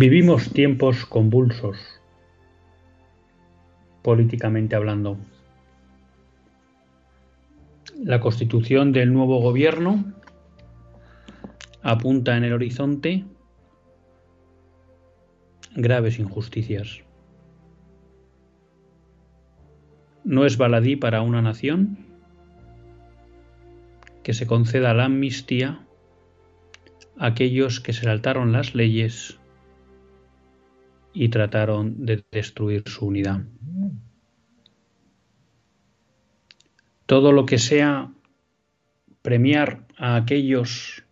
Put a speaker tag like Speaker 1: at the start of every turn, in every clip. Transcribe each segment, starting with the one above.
Speaker 1: Vivimos tiempos convulsos, políticamente hablando. La constitución del nuevo gobierno apunta en el horizonte graves injusticias. No es baladí para una nación que se conceda la amnistía a aquellos que se saltaron las leyes y trataron de destruir su unidad. Todo lo que sea premiar a aquellos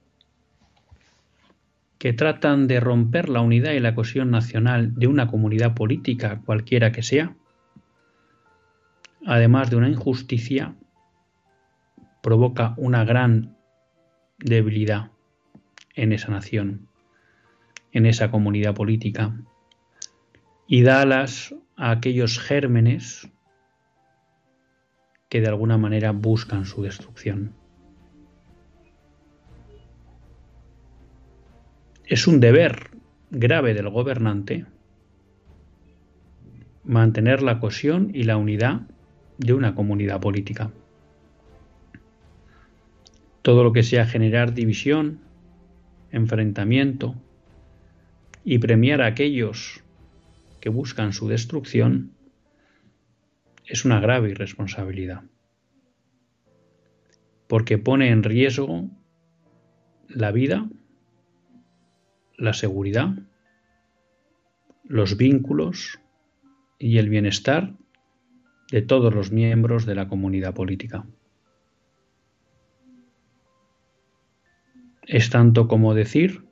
Speaker 1: que tratan de romper la unidad y la cohesión nacional de una comunidad política, cualquiera que sea, además de una injusticia, provoca una gran debilidad en esa nación, en esa comunidad política y da alas a aquellos gérmenes que de alguna manera buscan su destrucción. Es un deber grave del gobernante mantener la cohesión y la unidad de una comunidad política. Todo lo que sea generar división, enfrentamiento y premiar a aquellos que buscan su destrucción es una grave irresponsabilidad, porque pone en riesgo la vida, la seguridad, los vínculos y el bienestar de todos los miembros de la comunidad política. Es tanto como decir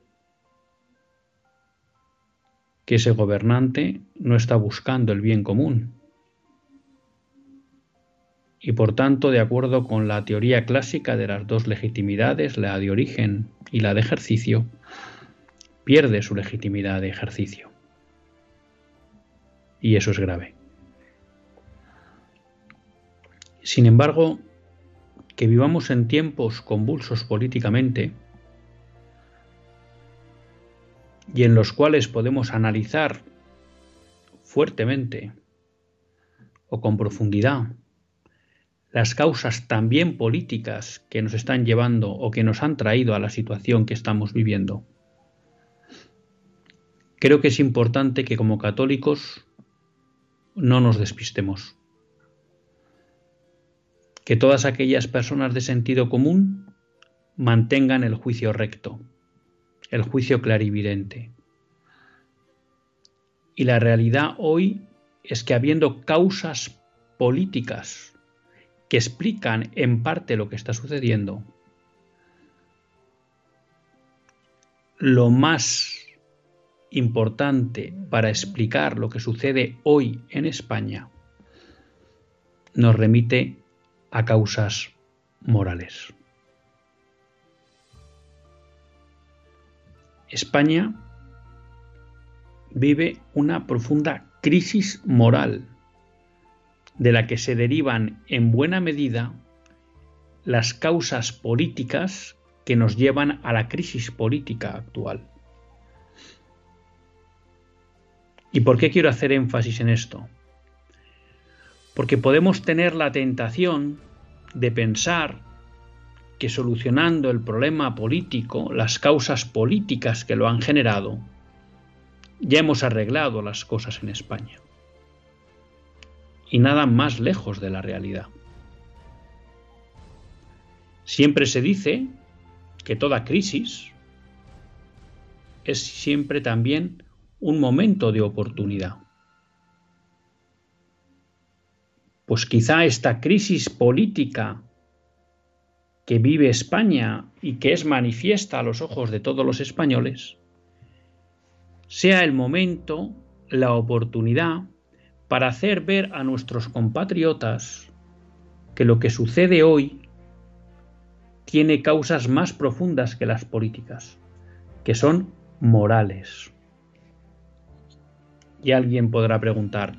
Speaker 1: que ese gobernante no está buscando el bien común. Y por tanto, de acuerdo con la teoría clásica de las dos legitimidades, la de origen y la de ejercicio, pierde su legitimidad de ejercicio. Y eso es grave. Sin embargo, que vivamos en tiempos convulsos políticamente, y en los cuales podemos analizar fuertemente o con profundidad las causas también políticas que nos están llevando o que nos han traído a la situación que estamos viviendo. Creo que es importante que como católicos no nos despistemos. Que todas aquellas personas de sentido común mantengan el juicio recto el juicio clarividente. Y la realidad hoy es que habiendo causas políticas que explican en parte lo que está sucediendo, lo más importante para explicar lo que sucede hoy en España nos remite a causas morales. España vive una profunda crisis moral de la que se derivan en buena medida las causas políticas que nos llevan a la crisis política actual. ¿Y por qué quiero hacer énfasis en esto? Porque podemos tener la tentación de pensar que solucionando el problema político, las causas políticas que lo han generado, ya hemos arreglado las cosas en España. Y nada más lejos de la realidad. Siempre se dice que toda crisis es siempre también un momento de oportunidad. Pues quizá esta crisis política que vive España y que es manifiesta a los ojos de todos los españoles, sea el momento, la oportunidad para hacer ver a nuestros compatriotas que lo que sucede hoy tiene causas más profundas que las políticas, que son morales. Y alguien podrá preguntar,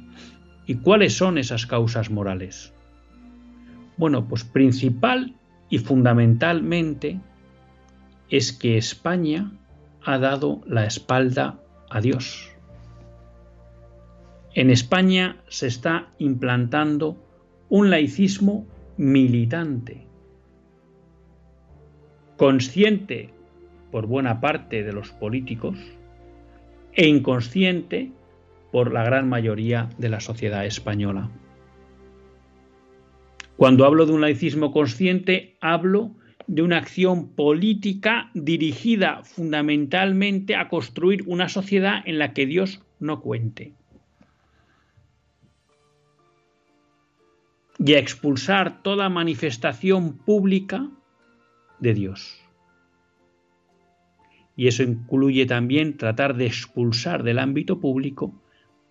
Speaker 1: ¿y cuáles son esas causas morales? Bueno, pues principal y fundamentalmente es que España ha dado la espalda a Dios. En España se está implantando un laicismo militante, consciente por buena parte de los políticos e inconsciente por la gran mayoría de la sociedad española. Cuando hablo de un laicismo consciente, hablo de una acción política dirigida fundamentalmente a construir una sociedad en la que Dios no cuente. Y a expulsar toda manifestación pública de Dios. Y eso incluye también tratar de expulsar del ámbito público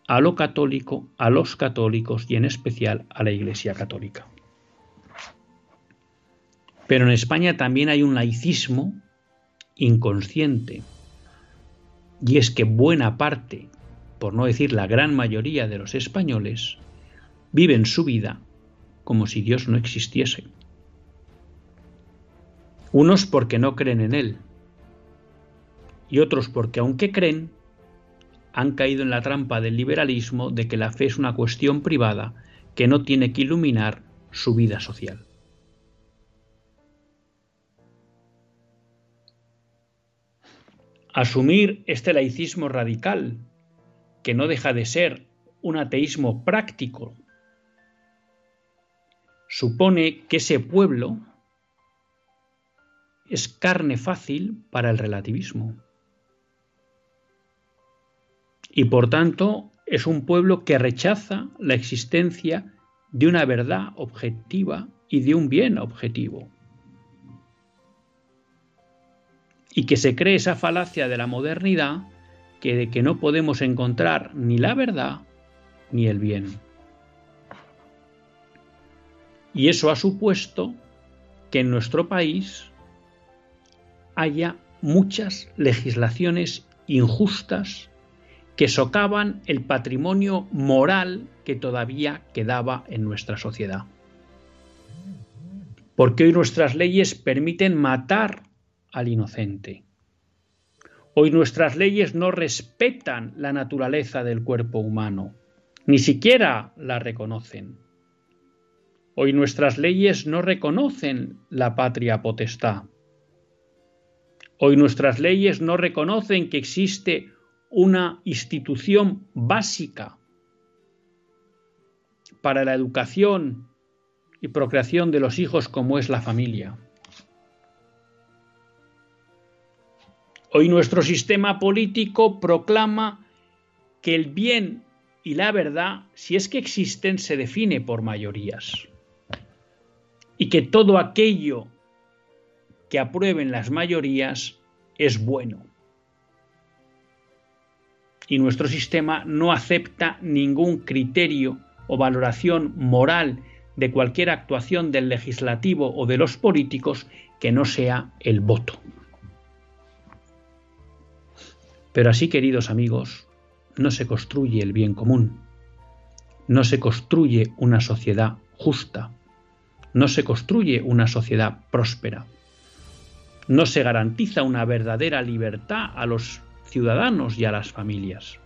Speaker 1: a lo católico, a los católicos y en especial a la Iglesia católica. Pero en España también hay un laicismo inconsciente. Y es que buena parte, por no decir la gran mayoría de los españoles, viven su vida como si Dios no existiese. Unos porque no creen en Él y otros porque aunque creen, han caído en la trampa del liberalismo de que la fe es una cuestión privada que no tiene que iluminar su vida social. Asumir este laicismo radical, que no deja de ser un ateísmo práctico, supone que ese pueblo es carne fácil para el relativismo. Y por tanto es un pueblo que rechaza la existencia de una verdad objetiva y de un bien objetivo. Y que se cree esa falacia de la modernidad que de que no podemos encontrar ni la verdad ni el bien. Y eso ha supuesto que en nuestro país haya muchas legislaciones injustas que socavan el patrimonio moral que todavía quedaba en nuestra sociedad. Porque hoy nuestras leyes permiten matar al inocente. Hoy nuestras leyes no respetan la naturaleza del cuerpo humano, ni siquiera la reconocen. Hoy nuestras leyes no reconocen la patria potestad. Hoy nuestras leyes no reconocen que existe una institución básica para la educación y procreación de los hijos como es la familia. Hoy nuestro sistema político proclama que el bien y la verdad, si es que existen, se define por mayorías. Y que todo aquello que aprueben las mayorías es bueno. Y nuestro sistema no acepta ningún criterio o valoración moral de cualquier actuación del legislativo o de los políticos que no sea el voto. Pero así, queridos amigos, no se construye el bien común, no se construye una sociedad justa, no se construye una sociedad próspera, no se garantiza una verdadera libertad a los ciudadanos y a las familias.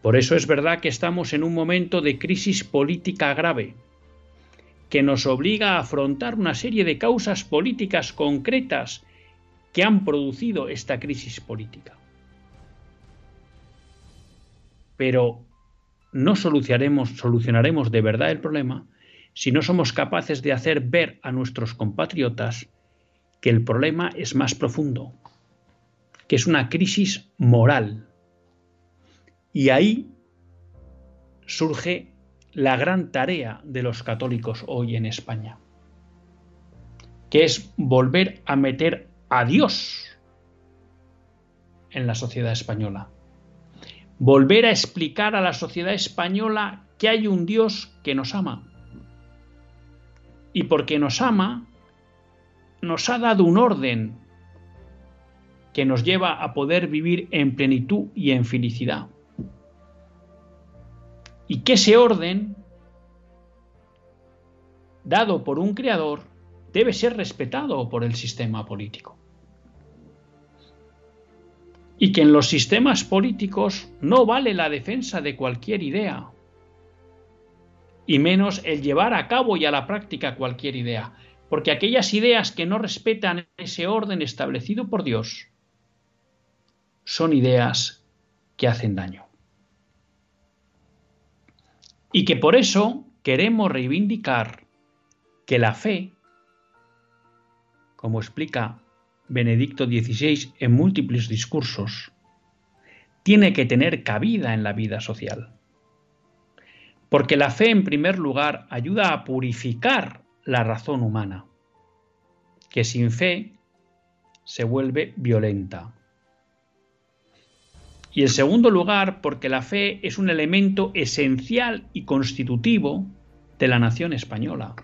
Speaker 1: Por eso es verdad que estamos en un momento de crisis política grave, que nos obliga a afrontar una serie de causas políticas concretas que han producido esta crisis política. Pero no solucionaremos, solucionaremos de verdad el problema si no somos capaces de hacer ver a nuestros compatriotas que el problema es más profundo, que es una crisis moral. Y ahí surge la gran tarea de los católicos hoy en España, que es volver a meter a Dios en la sociedad española. Volver a explicar a la sociedad española que hay un Dios que nos ama. Y porque nos ama, nos ha dado un orden que nos lleva a poder vivir en plenitud y en felicidad. Y que ese orden, dado por un creador, debe ser respetado por el sistema político. Y que en los sistemas políticos no vale la defensa de cualquier idea, y menos el llevar a cabo y a la práctica cualquier idea, porque aquellas ideas que no respetan ese orden establecido por Dios son ideas que hacen daño. Y que por eso queremos reivindicar que la fe, como explica Benedicto XVI en múltiples discursos, tiene que tener cabida en la vida social. Porque la fe, en primer lugar, ayuda a purificar la razón humana, que sin fe se vuelve violenta. Y en segundo lugar, porque la fe es un elemento esencial y constitutivo de la nación española.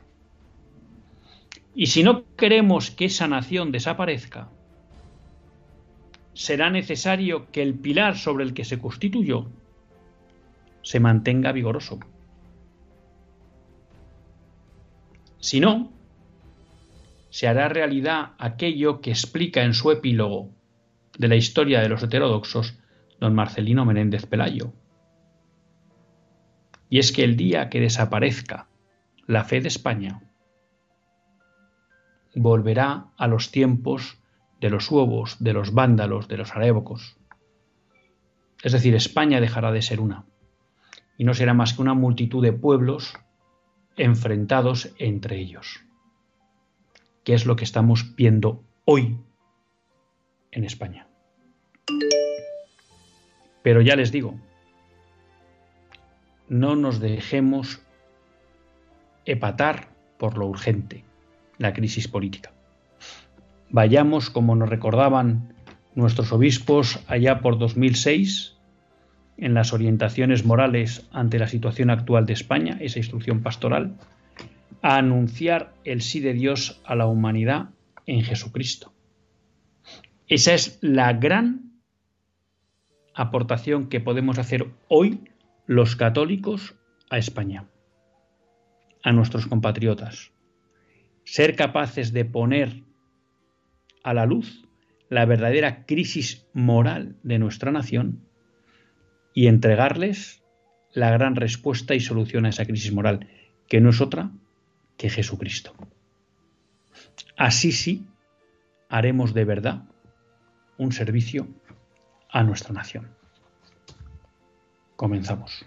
Speaker 1: Y si no queremos que esa nación desaparezca, será necesario que el pilar sobre el que se constituyó se mantenga vigoroso. Si no, se hará realidad aquello que explica en su epílogo de la historia de los heterodoxos don Marcelino Menéndez Pelayo. Y es que el día que desaparezca la fe de España, volverá a los tiempos de los huevos, de los vándalos, de los arévocos. Es decir, España dejará de ser una, y no será más que una multitud de pueblos enfrentados entre ellos, que es lo que estamos viendo hoy en España. Pero ya les digo, no nos dejemos epatar por lo urgente, la crisis política. Vayamos, como nos recordaban nuestros obispos allá por 2006, en las orientaciones morales ante la situación actual de España, esa instrucción pastoral, a anunciar el sí de Dios a la humanidad en Jesucristo. Esa es la gran aportación que podemos hacer hoy los católicos a España, a nuestros compatriotas. Ser capaces de poner a la luz la verdadera crisis moral de nuestra nación y entregarles la gran respuesta y solución a esa crisis moral, que no es otra que Jesucristo. Así sí haremos de verdad un servicio a nuestra nación. Comenzamos.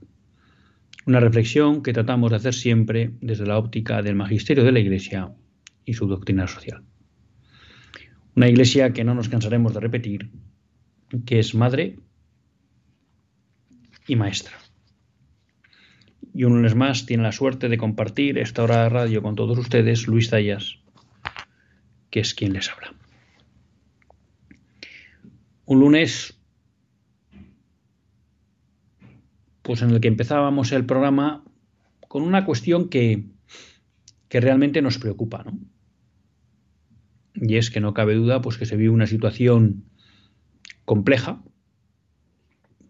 Speaker 1: Una reflexión que tratamos de hacer siempre desde la óptica del magisterio de la Iglesia y su doctrina social. Una Iglesia que no nos cansaremos de repetir, que es madre y maestra. Y un lunes más tiene la suerte de compartir esta hora de radio con todos ustedes Luis Zayas, que es quien les habla. Un lunes pues en el que empezábamos el programa con una cuestión que, que realmente nos preocupa. Y es que no cabe duda pues que se vive una situación compleja,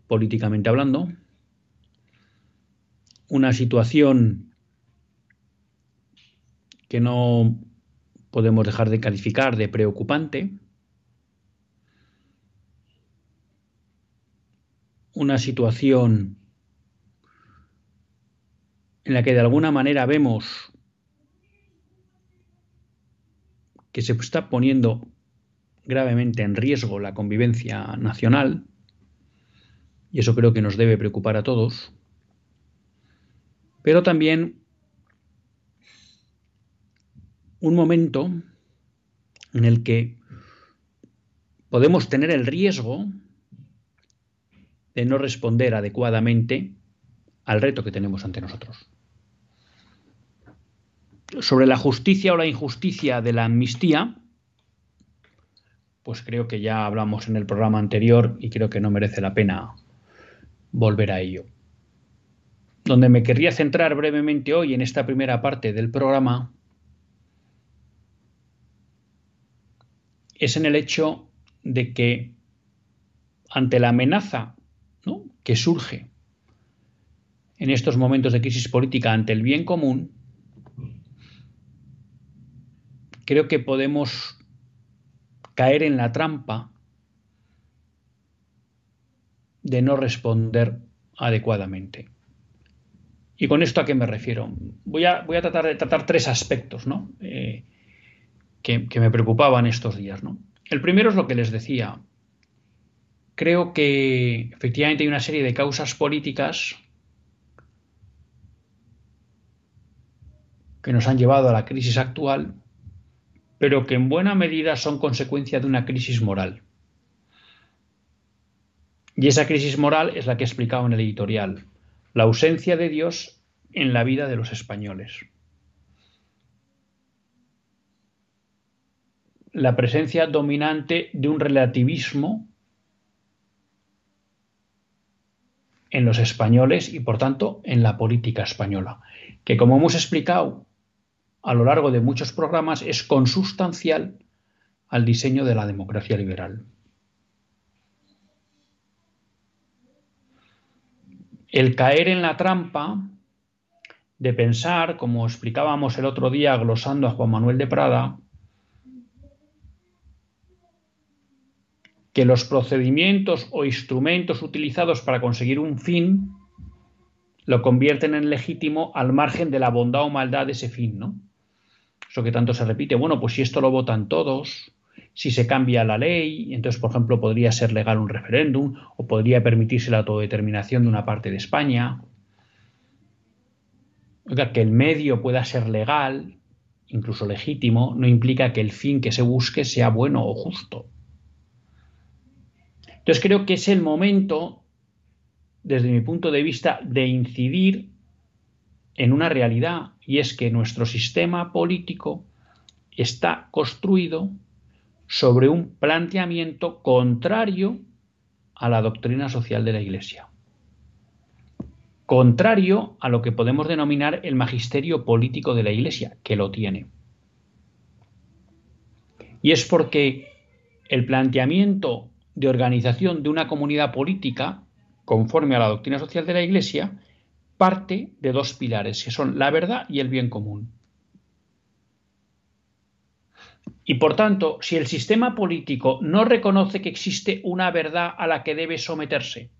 Speaker 1: políticamente hablando, una situación que no podemos dejar de calificar de preocupante, una situación en la que de alguna manera vemos que se está poniendo gravemente en riesgo la convivencia nacional, y eso creo que nos debe preocupar a todos, pero también un momento en el que podemos tener el riesgo de no responder adecuadamente al reto que tenemos ante nosotros. Sobre la justicia o la injusticia de la amnistía, pues creo que ya hablamos en el programa anterior y creo que no merece la pena volver a ello. Donde me querría centrar brevemente hoy en esta primera parte del programa es en el hecho de que ante la amenaza que surge en estos momentos de crisis política ante el bien común, creo que podemos caer en la trampa de no responder adecuadamente. ¿Y con esto a qué me refiero? Voy a, tratar de tratar tres aspectos ¿no? Eh, que, que, me preocupaban estos días. ¿no? El primero es lo que les decía. Creo que efectivamente hay una serie de causas políticas que nos han llevado a la crisis actual, pero que en buena medida son consecuencia de una crisis moral. Y esa crisis moral es la que he explicado en el editorial, la ausencia de Dios en la vida de los españoles. La presencia dominante de un relativismo en los españoles y por tanto en la política española, que como hemos explicado a lo largo de muchos programas es consustancial al diseño de la democracia liberal. El caer en la trampa de pensar, como explicábamos el otro día glosando a Juan Manuel de Prada, que los procedimientos o instrumentos utilizados para conseguir un fin lo convierten en legítimo al margen de la bondad o maldad de ese fin, ¿no? Eso que tanto se repite, bueno, pues si esto lo votan todos, si se cambia la ley, entonces, por ejemplo, podría ser legal un referéndum o podría permitirse la autodeterminación de una parte de España. Oiga, que el medio pueda ser legal, incluso legítimo, no implica que el fin que se busque sea bueno o justo. Entonces creo que es el momento, desde mi punto de vista, de incidir en una realidad y es que nuestro sistema político está construido sobre un planteamiento contrario a la doctrina social de la Iglesia, contrario a lo que podemos denominar el magisterio político de la Iglesia, que lo tiene. Y es porque el planteamiento de organización de una comunidad política, conforme a la doctrina social de la Iglesia, parte de dos pilares, que son la verdad y el bien común. Y por tanto, si el sistema político no reconoce que existe una verdad a la que debe someterse,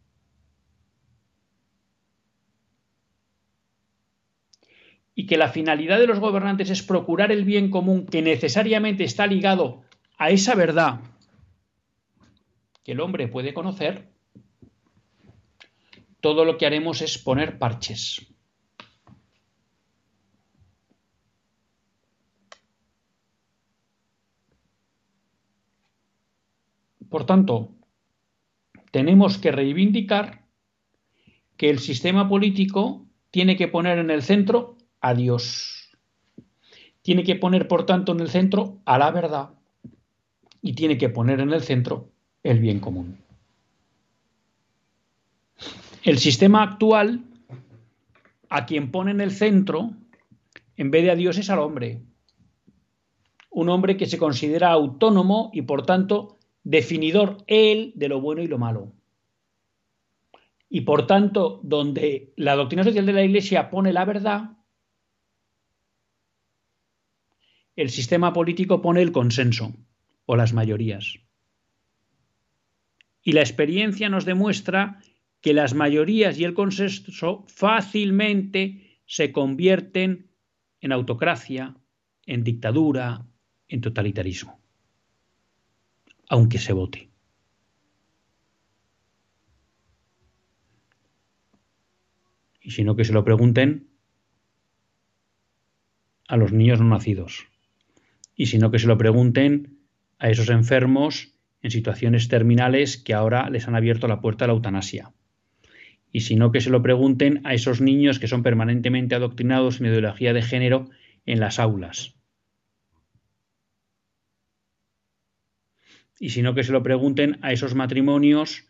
Speaker 1: y que la finalidad de los gobernantes es procurar el bien común que necesariamente está ligado a esa verdad que el hombre puede conocer, todo lo que haremos es poner parches. Por tanto, tenemos que reivindicar que el sistema político tiene que poner en el centro a Dios. Tiene que poner, por tanto, en el centro a la verdad y tiene que poner en el centro el bien común. El sistema actual, a quien pone en el centro, en vez de a Dios, es al hombre. Un hombre que se considera autónomo y, por tanto, definidor él de lo bueno y lo malo. Y por tanto, donde la doctrina social de la Iglesia pone la verdad, el sistema político pone el consenso o las mayorías. Y la experiencia nos demuestra que las mayorías y el consenso fácilmente se convierten en autocracia, en dictadura, en totalitarismo aunque se vote. Y si no, que se lo pregunten a los niños no nacidos. Y si no, que se lo pregunten a esos enfermos en situaciones terminales que ahora les han abierto la puerta a la eutanasia. Y si no, que se lo pregunten a esos niños que son permanentemente adoctrinados en ideología de género en las aulas. y sino que se lo pregunten a esos matrimonios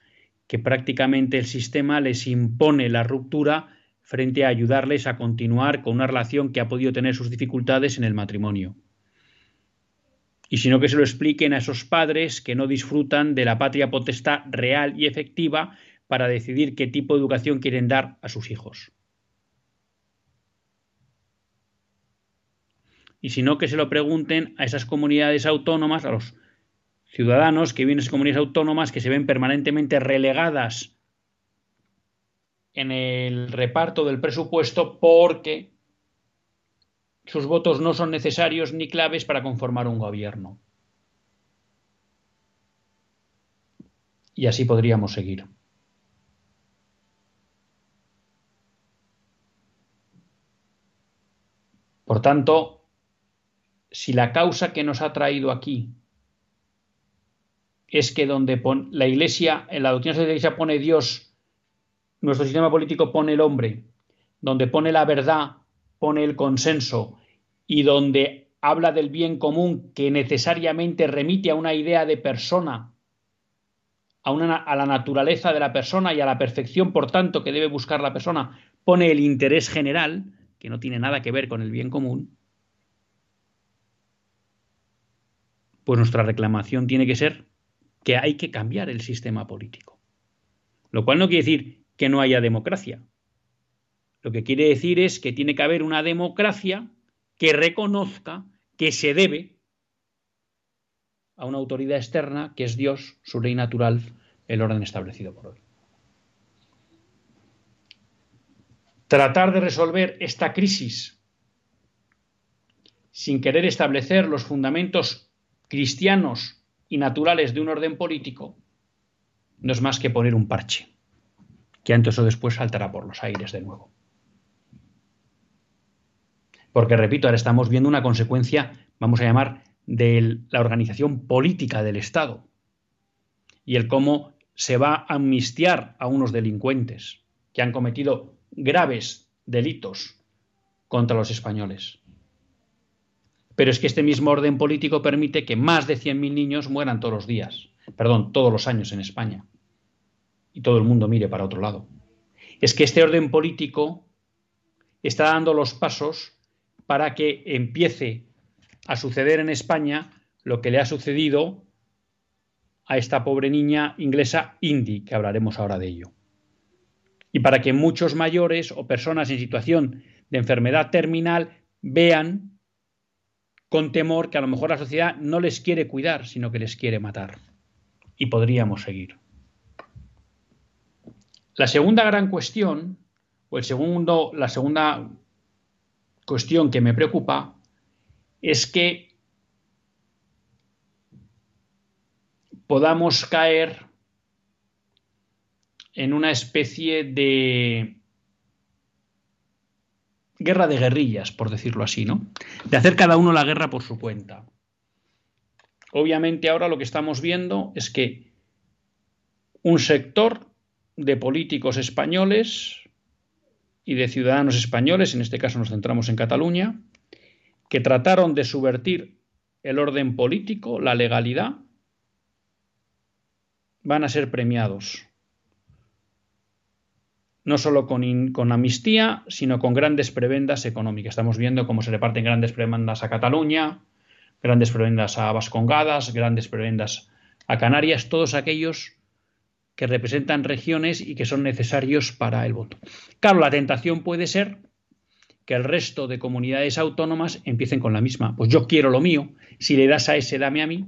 Speaker 1: que prácticamente el sistema les impone la ruptura frente a ayudarles a continuar con una relación que ha podido tener sus dificultades en el matrimonio. Y sino que se lo expliquen a esos padres que no disfrutan de la patria potestad real y efectiva para decidir qué tipo de educación quieren dar a sus hijos. Y sino que se lo pregunten a esas comunidades autónomas, a los ciudadanos que viven en comunidades autónomas que se ven permanentemente relegadas en el reparto del presupuesto porque sus votos no son necesarios ni claves para conformar un gobierno. Y así podríamos seguir. Por tanto, si la causa que nos ha traído aquí es que donde la Iglesia, en la doctrina de la Iglesia pone Dios, nuestro sistema político pone el hombre, donde pone la verdad, pone el consenso y donde habla del bien común que necesariamente remite a una idea de persona, a la naturaleza de la persona y a la perfección, por tanto, que debe buscar la persona, pone el interés general, que no tiene nada que ver con el bien común, pues nuestra reclamación tiene que ser que hay que cambiar el sistema político. Lo cual no quiere decir que no haya democracia. Lo que quiere decir es que tiene que haber una democracia que reconozca que se debe a una autoridad externa que es Dios, su ley natural, el orden establecido por hoy. Tratar de resolver esta crisis sin querer establecer los fundamentos cristianos y naturales de un orden político, no es más que poner un parche, que antes o después saltará por los aires de nuevo. Porque, repito, ahora estamos viendo una consecuencia, vamos a llamar, de la organización política del Estado y el cómo se va a amnistiar a unos delincuentes que han cometido graves delitos contra los españoles. Pero es que este mismo orden político permite que más de 100.000 niños mueran todos los días, perdón, todos los años en España. Y todo el mundo mire para otro lado. Es que este orden político está dando los pasos para que empiece a suceder en España lo que le ha sucedido a esta pobre niña inglesa Indy, que hablaremos ahora de ello. Y para que muchos mayores o personas en situación de enfermedad terminal vean con temor que a lo mejor la sociedad no les quiere cuidar, sino que les quiere matar. Y podríamos seguir. La segunda gran cuestión, o el segundo, la segunda cuestión que me preocupa, es que podamos caer en una especie de guerra de guerrillas, por decirlo así, ¿no? De hacer cada uno la guerra por su cuenta. Obviamente ahora lo que estamos viendo es que un sector de políticos españoles y de ciudadanos españoles, en este caso nos centramos en Cataluña, que trataron de subvertir el orden político, la legalidad, van a ser premiados no solo con, amnistía, sino con grandes prebendas económicas. Estamos viendo cómo se reparten grandes prebendas a Cataluña, grandes prebendas a Vascongadas, grandes prebendas a Canarias, todos aquellos que representan regiones y que son necesarios para el voto. Claro, la tentación puede ser que el resto de comunidades autónomas empiecen con la misma. Pues yo quiero lo mío, si le das a ese, dame a mí.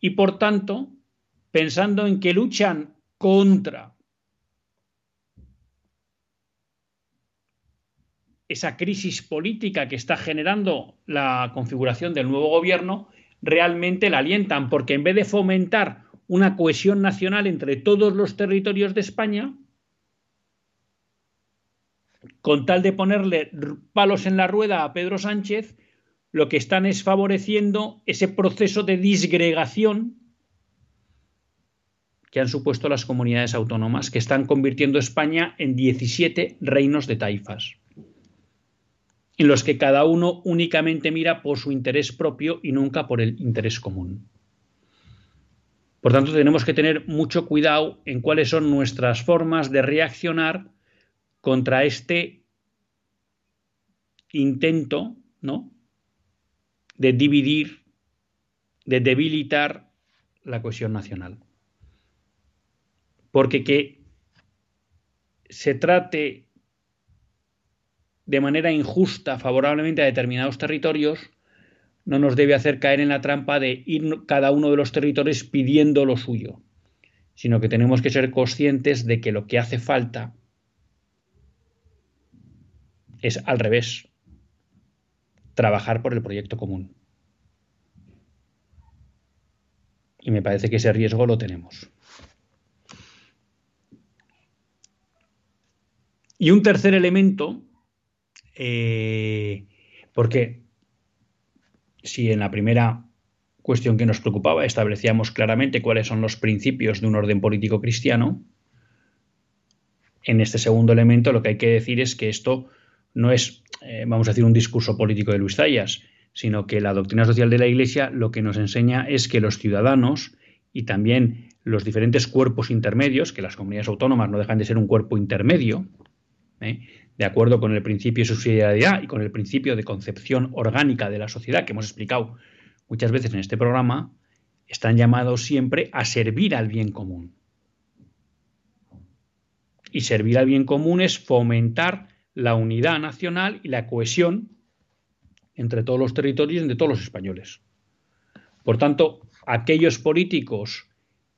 Speaker 1: Y por tanto, pensando en que luchan contra esa crisis política que está generando la configuración del nuevo gobierno, realmente la alientan, porque en vez de fomentar una cohesión nacional entre todos los territorios de España, con tal de ponerle palos en la rueda a Pedro Sánchez, lo que están es favoreciendo ese proceso de disgregación que han supuesto las comunidades autónomas, que están convirtiendo España en 17 reinos de taifas en los que cada uno únicamente mira por su interés propio y nunca por el interés común. Por tanto, tenemos que tener mucho cuidado en cuáles son nuestras formas de reaccionar contra este intento, ¿no? de dividir, de debilitar la cohesión nacional. Porque que se trate de manera injusta favorablemente a determinados territorios, no nos debe hacer caer en la trampa de ir cada uno de los territorios pidiendo lo suyo, sino que tenemos que ser conscientes de que lo que hace falta es al revés, trabajar por el proyecto común. Y me parece que ese riesgo lo tenemos. Y un tercer elemento eh, porque si en la primera cuestión que nos preocupaba establecíamos claramente cuáles son los principios de un orden político cristiano, en este segundo elemento lo que hay que decir es que esto no es, eh, vamos a decir, un discurso político de Luis Zayas, sino que la doctrina social de la Iglesia lo que nos enseña es que los ciudadanos y también los diferentes cuerpos intermedios, que las comunidades autónomas no dejan de ser un cuerpo intermedio, ¿eh? De acuerdo con el principio de subsidiariedad y con el principio de concepción orgánica de la sociedad que hemos explicado muchas veces en este programa, están llamados siempre a servir al bien común. Y servir al bien común es fomentar la unidad nacional y la cohesión entre todos los territorios y entre todos los españoles. Por tanto, aquellos políticos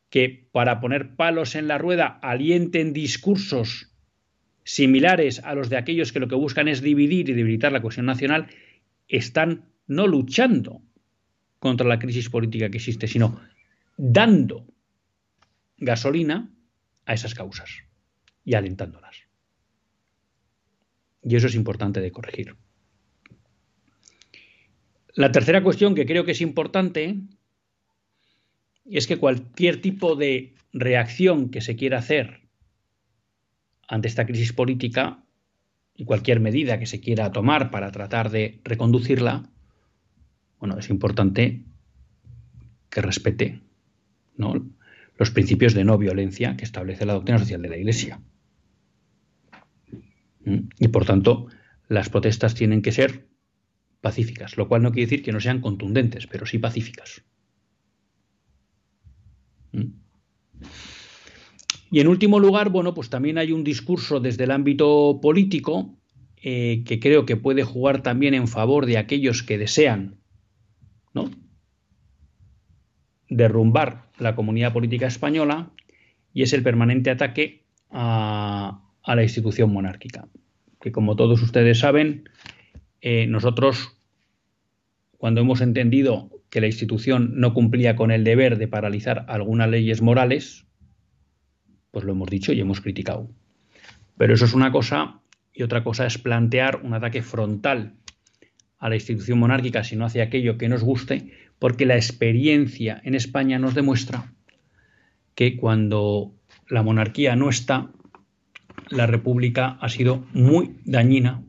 Speaker 1: que para poner palos en la rueda alienten discursos similares a los de aquellos que lo que buscan es dividir y debilitar la cohesión nacional, están no luchando contra la crisis política que existe, sino dando gasolina a esas causas y alentándolas. Y eso es importante de corregir. La tercera cuestión que creo que es importante es que cualquier tipo de reacción que se quiera hacer ante esta crisis política y cualquier medida que se quiera tomar para tratar de reconducirla, bueno, es importante que respete los principios de no violencia que establece la doctrina social de la Iglesia. ¿Mm? Y por tanto, las protestas tienen que ser pacíficas, lo cual no quiere decir que no sean contundentes, pero sí pacíficas. ¿Mm? Y en último lugar, bueno, pues también hay un discurso desde el ámbito político eh, que creo que puede jugar también en favor de aquellos que desean ¿no? derrumbar la comunidad política española y es el permanente ataque a, la institución monárquica. Que como todos ustedes saben, eh, nosotros, cuando hemos entendido que la institución no cumplía con el deber de paralizar algunas leyes morales, pues lo hemos dicho y hemos criticado. Pero eso es una cosa y otra cosa es plantear un ataque frontal a la institución monárquica si no hace aquello que nos guste, porque la experiencia en España nos demuestra que cuando la monarquía no está, la república ha sido muy dañina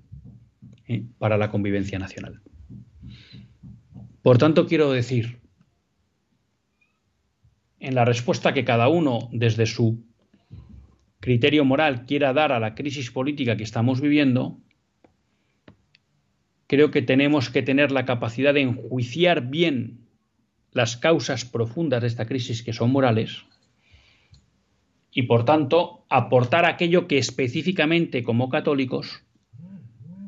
Speaker 1: eh, para la convivencia nacional. Por tanto, quiero decir, en la respuesta que cada uno desde su criterio moral quiera dar a la crisis política que estamos viviendo, creo que tenemos que tener la capacidad de enjuiciar bien las causas profundas de esta crisis que son morales y por tanto aportar aquello que específicamente como católicos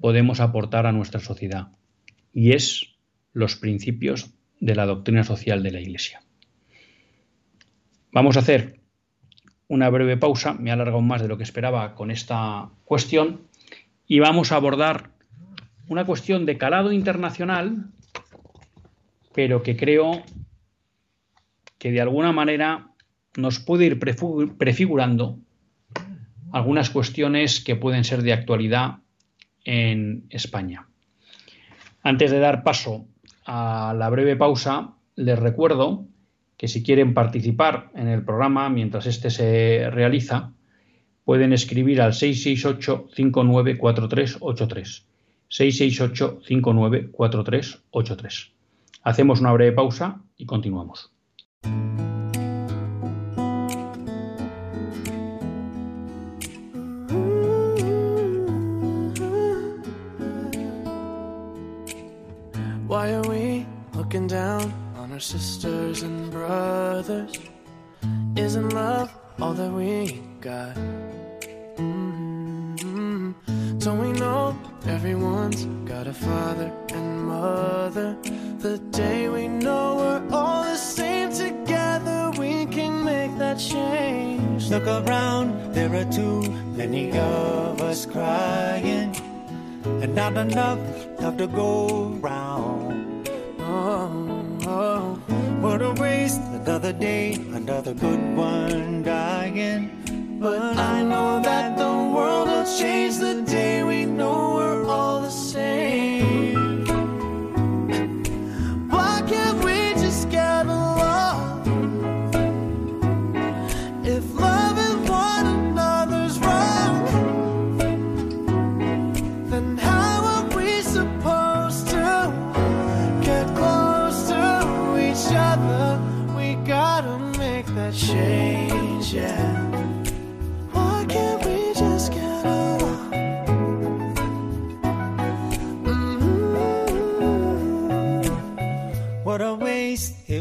Speaker 1: podemos aportar a nuestra sociedad y es los principios de la doctrina social de la Iglesia. Vamos a hacer una breve pausa, me he más de lo que esperaba con esta cuestión, y vamos a abordar una cuestión de calado internacional, pero que creo que de alguna manera nos puede ir prefigurando algunas cuestiones que pueden ser de actualidad en España. Antes de dar paso a la breve pausa, les recuerdo que si quieren participar en el programa mientras este se realiza, pueden escribir al 668-594383. 668-594383. Hacemos una breve pausa y continuamos. Our sisters and brothers. Isn't love all that we got? Mm-hmm. Don't we know everyone's got a father and mother? The day we know we're all the same together, we can make that change. Look around, there are too many of us crying, and not enough love to go round. What a waste. Another day, another good one dying. But I know that the world will change the day we know we're all the same.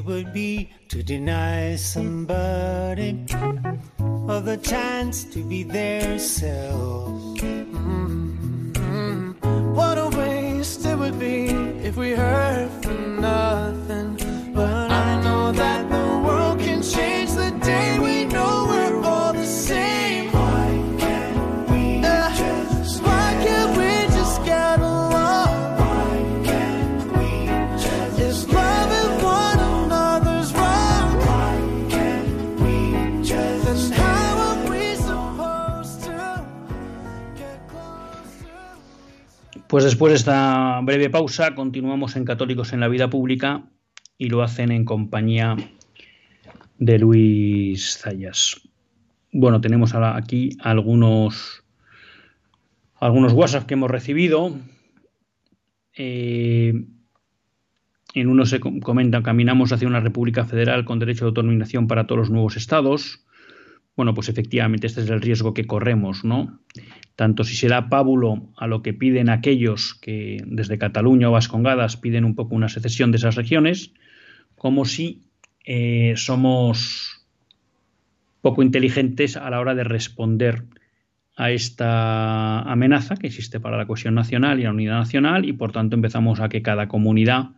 Speaker 1: Would be to deny somebody of the chance to be their self. Mm-hmm. What a waste it would be if we heard Pues después de esta breve pausa, continuamos en Católicos en la Vida Pública y lo hacen en compañía de Luis Zayas. Bueno, tenemos aquí algunos, algunos WhatsApp que hemos recibido. Eh, en uno se comenta, caminamos hacia una república federal con derecho de autonomización para todos los nuevos estados. Bueno, pues efectivamente este es el riesgo que corremos, ¿no? Tanto si se da pábulo a lo que piden aquellos que desde Cataluña o Vascongadas piden un poco una secesión de esas regiones, como si eh, somos poco inteligentes a la hora de responder a esta amenaza que existe para la cohesión nacional y la unidad nacional y por tanto empezamos a que cada comunidad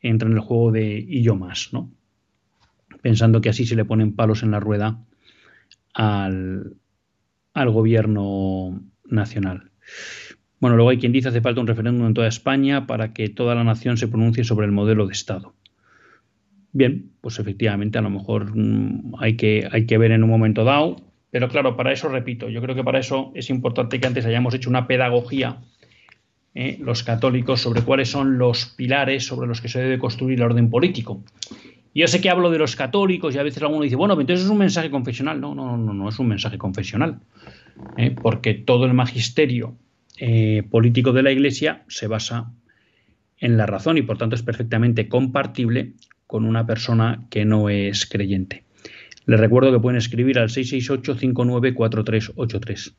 Speaker 1: entra en el juego de y yo más, ¿no? Pensando que así se le ponen palos en la rueda al, al gobierno nacional. Bueno, luego hay quien dice hace falta un referéndum en toda España para que toda la nación se pronuncie sobre el modelo de Estado. Bien, pues efectivamente a lo mejor mm, hay que, hay que ver en un momento dado, pero claro, para eso, repito, yo creo que para eso es importante que antes hayamos hecho una pedagogía, eh, los católicos, sobre cuáles son los pilares sobre los que se debe construir el orden político. Yo sé que hablo de los católicos y a veces alguno dice, bueno, entonces es un mensaje confesional. No, no, no, no es un mensaje confesional, ¿eh? porque todo el magisterio eh, político de la Iglesia se basa en la razón y por tanto es perfectamente compartible con una persona que no es creyente. Les recuerdo que pueden escribir al 668-594383.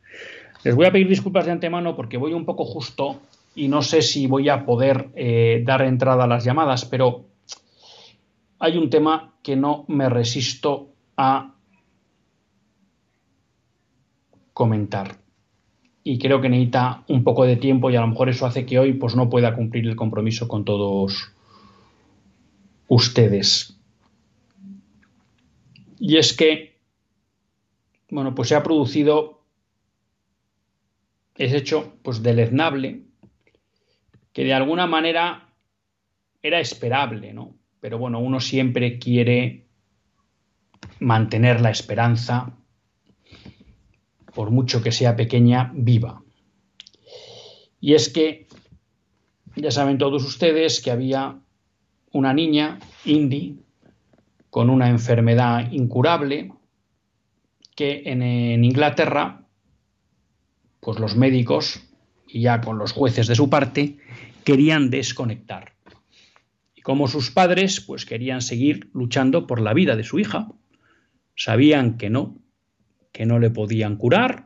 Speaker 1: Les voy a pedir disculpas de antemano porque voy un poco justo y no sé si voy a poder eh, dar entrada a las llamadas, pero hay un tema que no me resisto a comentar. Y creo que necesita un poco de tiempo y a lo mejor eso hace que hoy pues, no pueda cumplir el compromiso con todos ustedes. Y es que, bueno, pues se ha producido ese hecho pues deleznable que de alguna manera era esperable, ¿no? Pero bueno, uno siempre quiere mantener la esperanza, por mucho que sea pequeña, viva. Y es que, ya saben todos ustedes que había una niña, Indy, con una enfermedad incurable, que en, en Inglaterra, pues los médicos, y ya con los jueces de su parte, querían desconectar como sus padres pues querían seguir luchando por la vida de su hija. Sabían que no, que no le podían curar,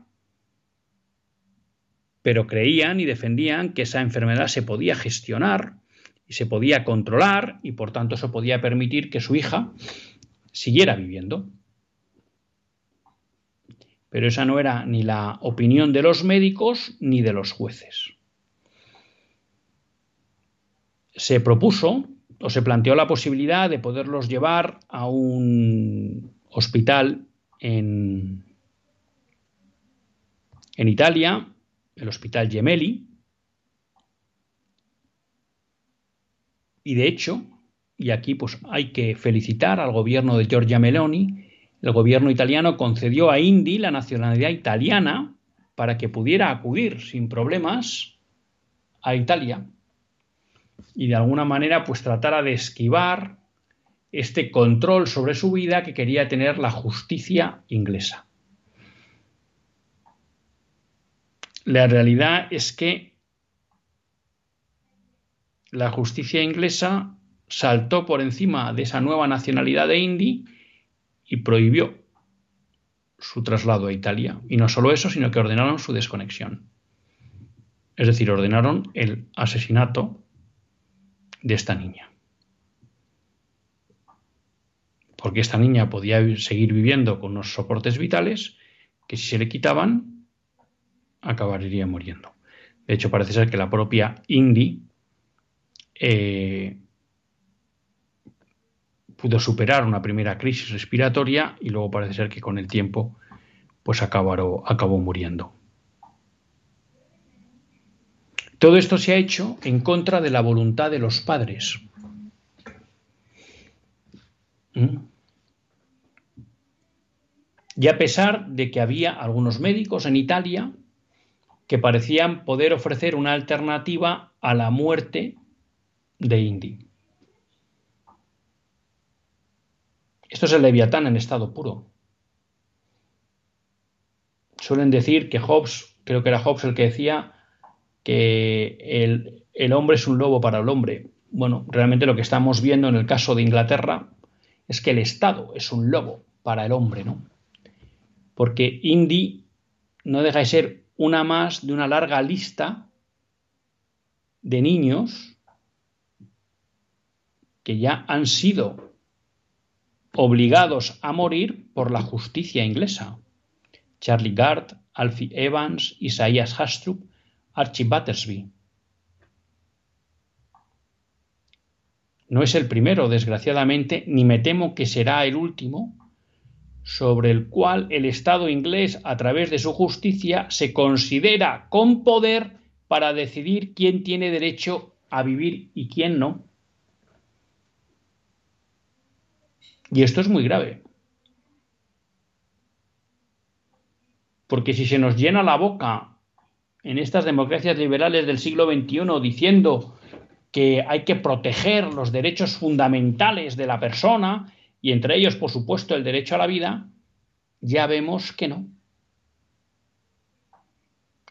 Speaker 1: pero creían y defendían que esa enfermedad se podía gestionar y se podía controlar y por tanto eso podía permitir que su hija siguiera viviendo. Pero esa no era ni la opinión de los médicos ni de los jueces. Se propuso o se planteó la posibilidad de poderlos llevar a un hospital en, en Italia, el Hospital Gemelli, y de hecho, y aquí pues hay que felicitar al gobierno de Giorgia Meloni, el gobierno italiano concedió a Indy la nacionalidad italiana para que pudiera acudir sin problemas a Italia y de alguna manera pues tratara de esquivar este control sobre su vida que quería tener la justicia inglesa. La realidad es que la justicia inglesa saltó por encima de esa nueva nacionalidad de Indy y prohibió su traslado a Italia. Y no solo eso, sino que ordenaron su desconexión. Es decir, ordenaron el asesinato de esta niña. Porque esta niña podía seguir viviendo con unos soportes vitales que si se le quitaban, acabaría muriendo. De hecho, parece ser que la propia Indy eh, pudo superar una primera crisis respiratoria y luego parece ser que con el tiempo pues acabó, acabó muriendo. Todo esto se ha hecho en contra de la voluntad de los padres. ¿Mm? Y a pesar de que había algunos médicos en Italia que parecían poder ofrecer una alternativa a la muerte de Indy. Esto es el leviatán en estado puro. Suelen decir que Hobbes, creo que era Hobbes el que decía, que el, hombre es un lobo para el hombre. Bueno, realmente lo que estamos viendo en el caso de Inglaterra es que el Estado es un lobo para el hombre, ¿no? Porque Indy no deja de ser una más de una larga lista de niños que ya han sido obligados a morir por la justicia inglesa. Charlie Gard, Alfie Evans, Isaías Hastrup Archie Battersby. no es el primero, desgraciadamente, ni me temo que será el último, sobre el cual el Estado inglés, a través de su justicia, se considera con poder para decidir quién tiene derecho a vivir y quién no. Y esto es muy grave. Porque si se nos llena la boca en estas democracias liberales del siglo XXI diciendo que hay que proteger los derechos fundamentales de la persona, y entre ellos, por supuesto, el derecho a la vida, ya vemos que no.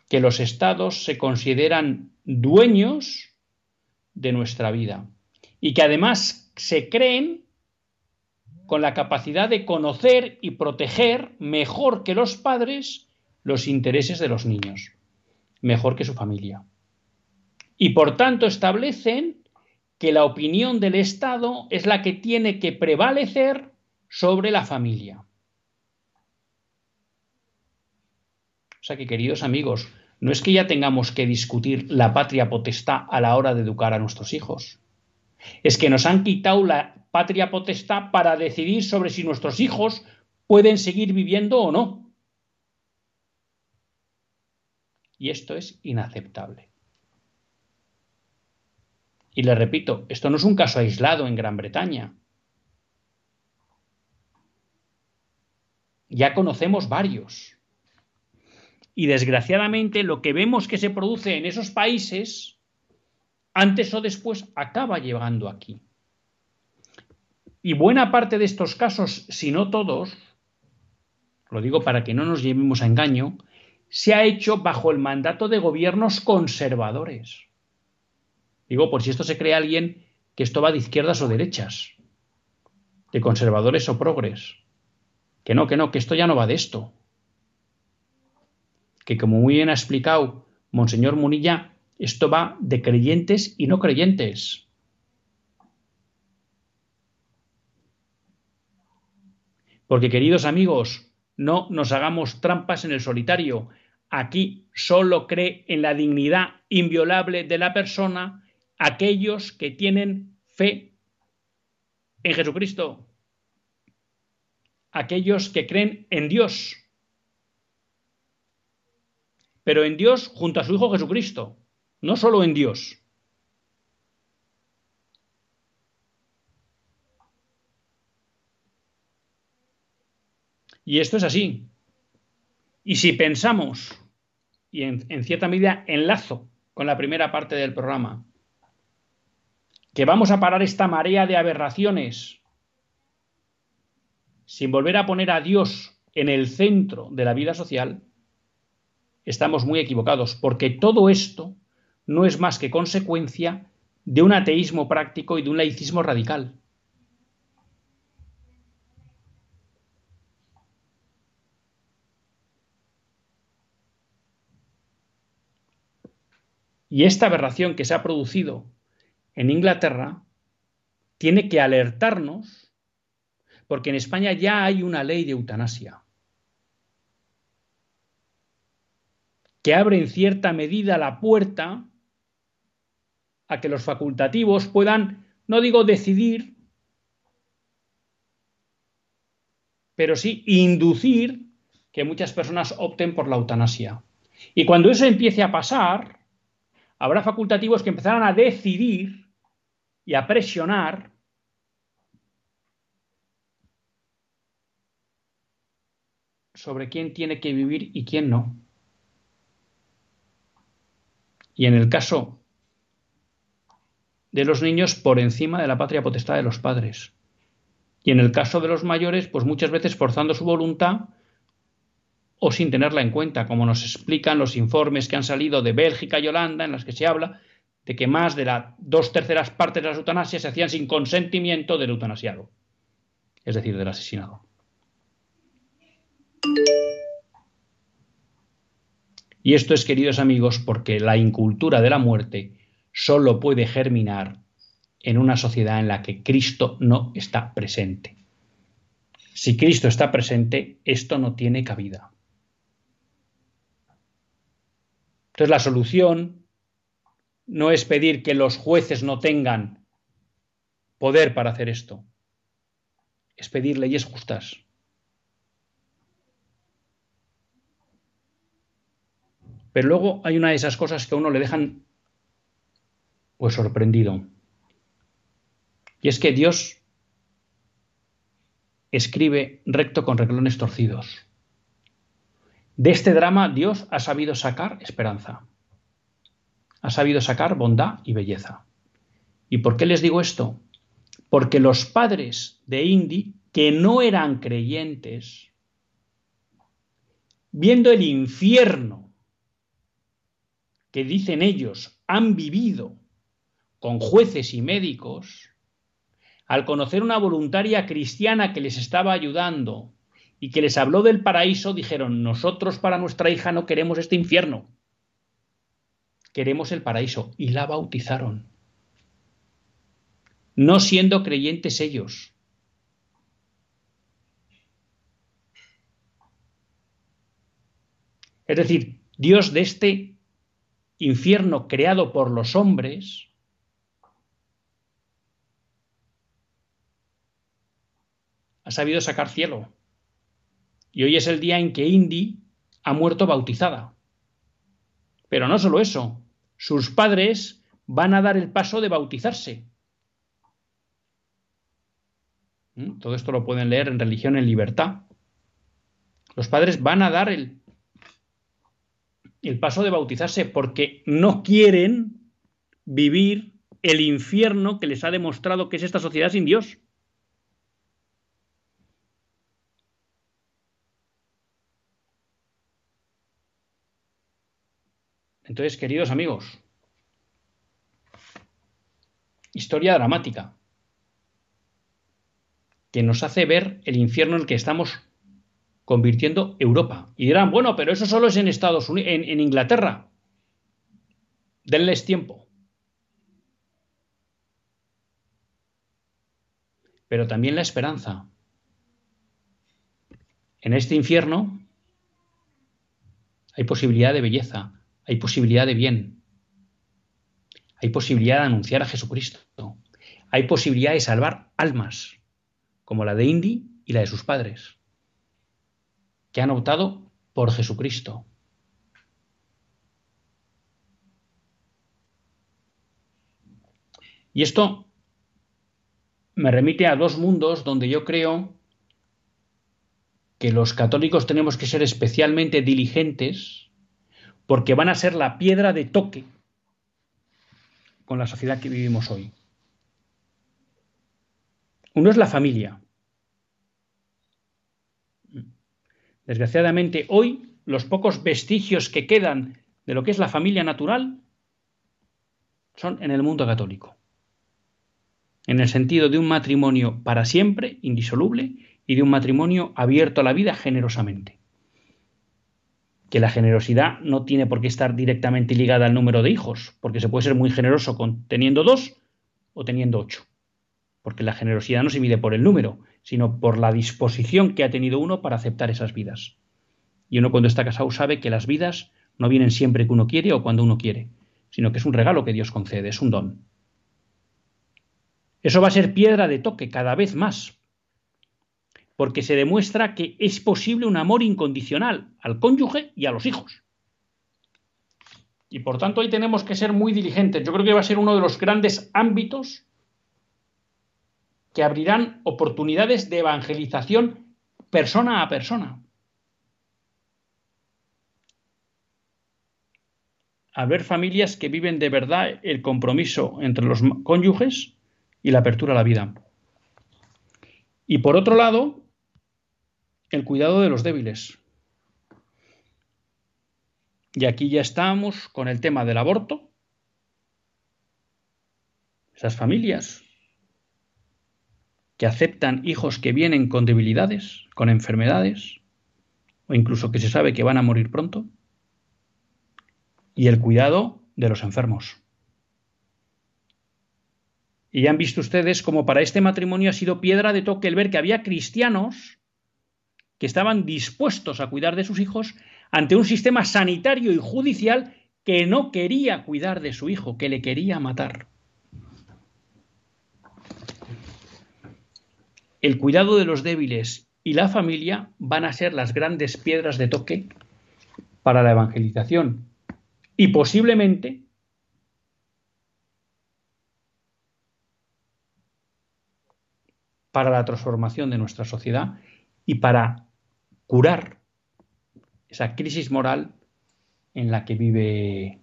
Speaker 1: Que los estados se consideran dueños de nuestra vida y que además se creen con la capacidad de conocer y proteger mejor que los padres los intereses de los niños, mejor que su familia. Y por tanto establecen que la opinión del Estado es la que tiene que prevalecer sobre la familia. O sea que, queridos amigos, no es que ya tengamos que discutir la patria potestad a la hora de educar a nuestros hijos. Es que nos han quitado la patria potestad para decidir sobre si nuestros hijos pueden seguir viviendo o no. Y esto es inaceptable. Y le repito, esto no es un caso aislado en Gran Bretaña. Ya conocemos varios. Y desgraciadamente lo que vemos que se produce en esos países, antes o después, acaba llegando aquí. Y buena parte de estos casos, si no todos, lo digo para que no nos llevemos a engaño, se ha hecho bajo el mandato de gobiernos conservadores. Digo, por si esto se cree alguien que esto va de izquierdas o derechas, de conservadores o progres. Que no, que no, que esto ya no va de esto. Que como muy bien ha explicado Monseñor Munilla, esto va de creyentes y no creyentes. Porque queridos amigos, no nos hagamos trampas en el solitario. Aquí solo cree en la dignidad inviolable de la persona aquellos que tienen fe en Jesucristo, aquellos que creen en Dios, pero en Dios junto a su Hijo Jesucristo, no solo en Dios. Y esto es así. Y si pensamos, y en, en cierta medida enlazo con la primera parte del programa, que vamos a parar esta marea de aberraciones sin volver a poner a Dios en el centro de la vida social, estamos muy equivocados, porque todo esto no es más que consecuencia de un ateísmo práctico y de un laicismo radical. Y esta aberración que se ha producido en Inglaterra tiene que alertarnos porque en España ya hay una ley de eutanasia que abre en cierta medida la puerta a que los facultativos puedan, no digo decidir, pero sí inducir que muchas personas opten por la eutanasia. Y cuando eso empiece a pasar, habrá facultativos que empezarán a decidir y a presionar sobre quién tiene que vivir y quién no. Y en el caso de los niños, por encima de la patria potestad de los padres. Y en el caso de los mayores, pues muchas veces forzando su voluntad o sin tenerla en cuenta, como nos explican los informes que han salido de Bélgica y Holanda, en las que se habla de que más de las dos terceras partes de las eutanasias se hacían sin consentimiento del eutanasiado, es decir, del asesinado. Y esto es, queridos amigos, porque la incultura de la muerte solo puede germinar en una sociedad en la que Cristo no está presente. Si Cristo está presente, esto no tiene cabida. Entonces la solución no es pedir que los jueces no tengan poder para hacer esto. Es pedir leyes justas. Pero luego hay una de esas cosas que a uno le dejan pues sorprendido. Y es que Dios escribe recto con reclones torcidos. De este drama Dios ha sabido sacar esperanza. Ha sabido sacar bondad y belleza. ¿Y por qué les digo esto? Porque los padres de Indy, que no eran creyentes, viendo el infierno que dicen ellos han vivido con jueces y médicos, al conocer una voluntaria cristiana que les estaba ayudando y que les habló del paraíso, dijeron, nosotros para nuestra hija no queremos este infierno, queremos el paraíso. Y la bautizaron, no siendo creyentes ellos. Es decir, Dios de este infierno creado por los hombres, ha sabido sacar cielo. Y hoy es el día en que Indy ha muerto bautizada. Pero no solo eso, sus padres van a dar el paso de bautizarse. ¿Mm? Todo esto lo pueden leer en Religión en Libertad. Los padres van a dar el, el paso de bautizarse porque no quieren vivir el infierno que les ha demostrado que es esta sociedad sin Dios. Entonces, queridos amigos, historia dramática que nos hace ver el infierno en el que estamos convirtiendo Europa. Y dirán, bueno, pero eso solo es en Estados Unidos, en, en Inglaterra. Denles tiempo. Pero también la esperanza. En este infierno hay posibilidad de belleza, hay posibilidad de bien, hay posibilidad de anunciar a Jesucristo, hay posibilidad de salvar almas, como la de Indy y la de sus padres que han optado por Jesucristo. Y esto me remite a dos mundos donde yo creo que los católicos tenemos que ser especialmente diligentes porque van a ser la piedra de toque con la sociedad que vivimos hoy. Uno es la familia. Desgraciadamente, hoy los pocos vestigios que quedan de lo que es la familia natural son en el mundo católico. En el sentido de un matrimonio para siempre, indisoluble, y de un matrimonio abierto a la vida generosamente. Que la generosidad no tiene por qué estar directamente ligada al número de hijos, porque se puede ser muy generoso con, teniendo dos o teniendo ocho. Porque la generosidad no se mide por el número, sino por la disposición que ha tenido uno para aceptar esas vidas. Y uno cuando está casado sabe que las vidas no vienen siempre que uno quiere o cuando uno quiere, sino que es un regalo que Dios concede, es un don. Eso va a ser piedra de toque cada vez más, porque se demuestra que es posible un amor incondicional al cónyuge y a los hijos. Y por tanto ahí tenemos que ser muy diligentes. Yo creo que va a ser uno de los grandes ámbitos que abrirán oportunidades de evangelización persona a persona. A ver familias que viven de verdad el compromiso entre los cónyuges y la apertura a la vida. Y por otro lado, el cuidado de los débiles. Y aquí ya estamos con el tema del aborto. Esas familias que aceptan hijos que vienen con debilidades, con enfermedades, o incluso que se sabe que van a morir pronto, y el cuidado de los enfermos. Y ya han visto ustedes como para este matrimonio ha sido piedra de toque el ver que había cristianos que estaban dispuestos a cuidar de sus hijos ante un sistema sanitario y judicial que no quería cuidar de su hijo, que le quería matar. el cuidado de los débiles y la familia van a ser las grandes piedras de toque para la evangelización y posiblemente para la transformación de nuestra sociedad y para curar esa crisis moral en la que vive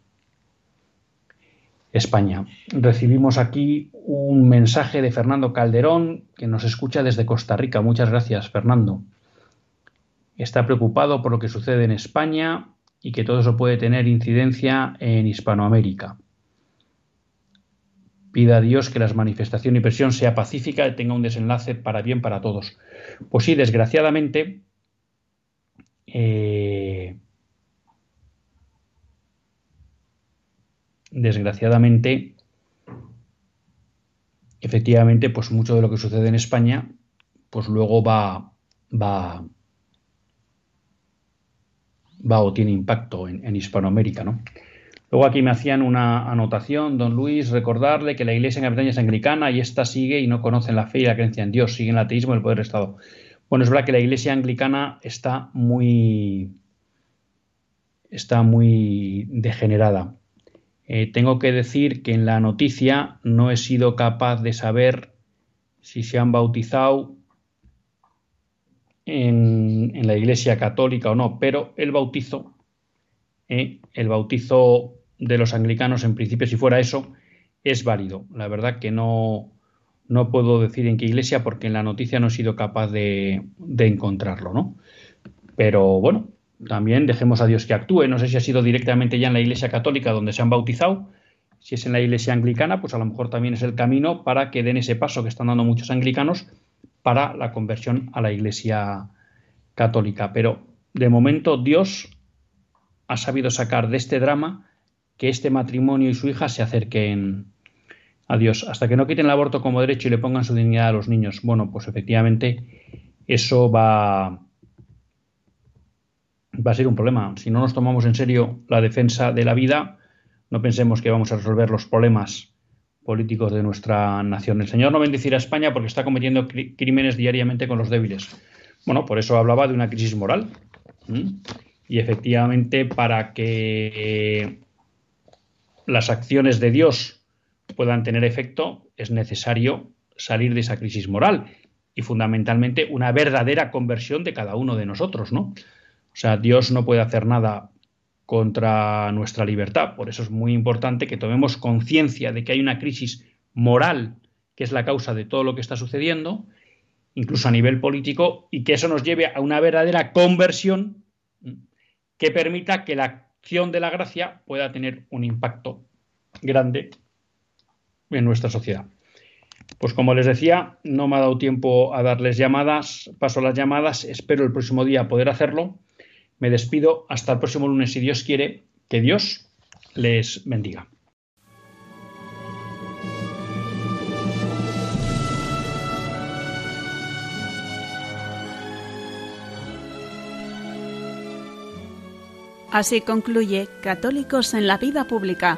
Speaker 1: España. Recibimos aquí un mensaje de Fernando Calderón que nos escucha desde Costa Rica. Muchas gracias, Fernando. Está preocupado por lo que sucede en España y que todo eso puede tener incidencia en Hispanoamérica. Pida a Dios que la manifestación y presión sea pacífica y tenga un desenlace para bien para todos. Pues sí, desgraciadamente, eh, desgraciadamente, efectivamente, pues mucho de lo que sucede en España, pues luego va, va, va o tiene impacto en, Hispanoamérica, ¿no? Luego aquí me hacían una anotación, don Luis, recordarle que la iglesia en Bretaña es anglicana y esta sigue y no conocen la fe y la creencia en Dios, siguen el ateísmo y el poder del Estado. Bueno, es verdad que la iglesia anglicana está muy, está muy degenerada. Eh, tengo que decir que en la noticia no he sido capaz de saber si se han bautizado en, la iglesia católica o no, pero el bautizo, eh, el bautizo de los anglicanos, en principio, si fuera eso, es válido. La verdad que no, no puedo decir en qué iglesia porque en la noticia no he sido capaz de, encontrarlo, ¿no? Pero bueno, también dejemos a Dios que actúe. No sé si ha sido directamente ya en la iglesia católica donde se han bautizado. Si es en la iglesia anglicana, pues a lo mejor también es el camino para que den ese paso que están dando muchos anglicanos para la conversión a la iglesia católica. Pero de momento Dios ha sabido sacar de este drama que este matrimonio y su hija se acerquen a Dios, hasta que no quiten el aborto como derecho y le pongan su dignidad a los niños. Bueno, pues efectivamente eso va, va a ser un problema. Si no nos tomamos en serio la defensa de la vida, no pensemos que vamos a resolver los problemas políticos de nuestra nación. El Señor no bendecirá a España porque está cometiendo crímenes diariamente con los débiles. Bueno, por eso hablaba de una crisis moral. Y efectivamente, para que las acciones de Dios puedan tener efecto, es necesario salir de esa crisis moral y fundamentalmente una verdadera conversión de cada uno de nosotros, ¿no? O sea, Dios no puede hacer nada contra nuestra libertad. Por eso es muy importante que tomemos conciencia de que hay una crisis moral que es la causa de todo lo que está sucediendo, incluso a nivel político, y que eso nos lleve a una verdadera conversión que permita que la acción de la gracia pueda tener un impacto grande en nuestra sociedad. Pues como les decía, no me ha dado tiempo a darles llamadas, paso a las llamadas, espero el próximo día poder hacerlo. Me despido hasta el próximo lunes si Dios quiere, que Dios les bendiga.
Speaker 2: Así concluye Católicos en la Vida Pública,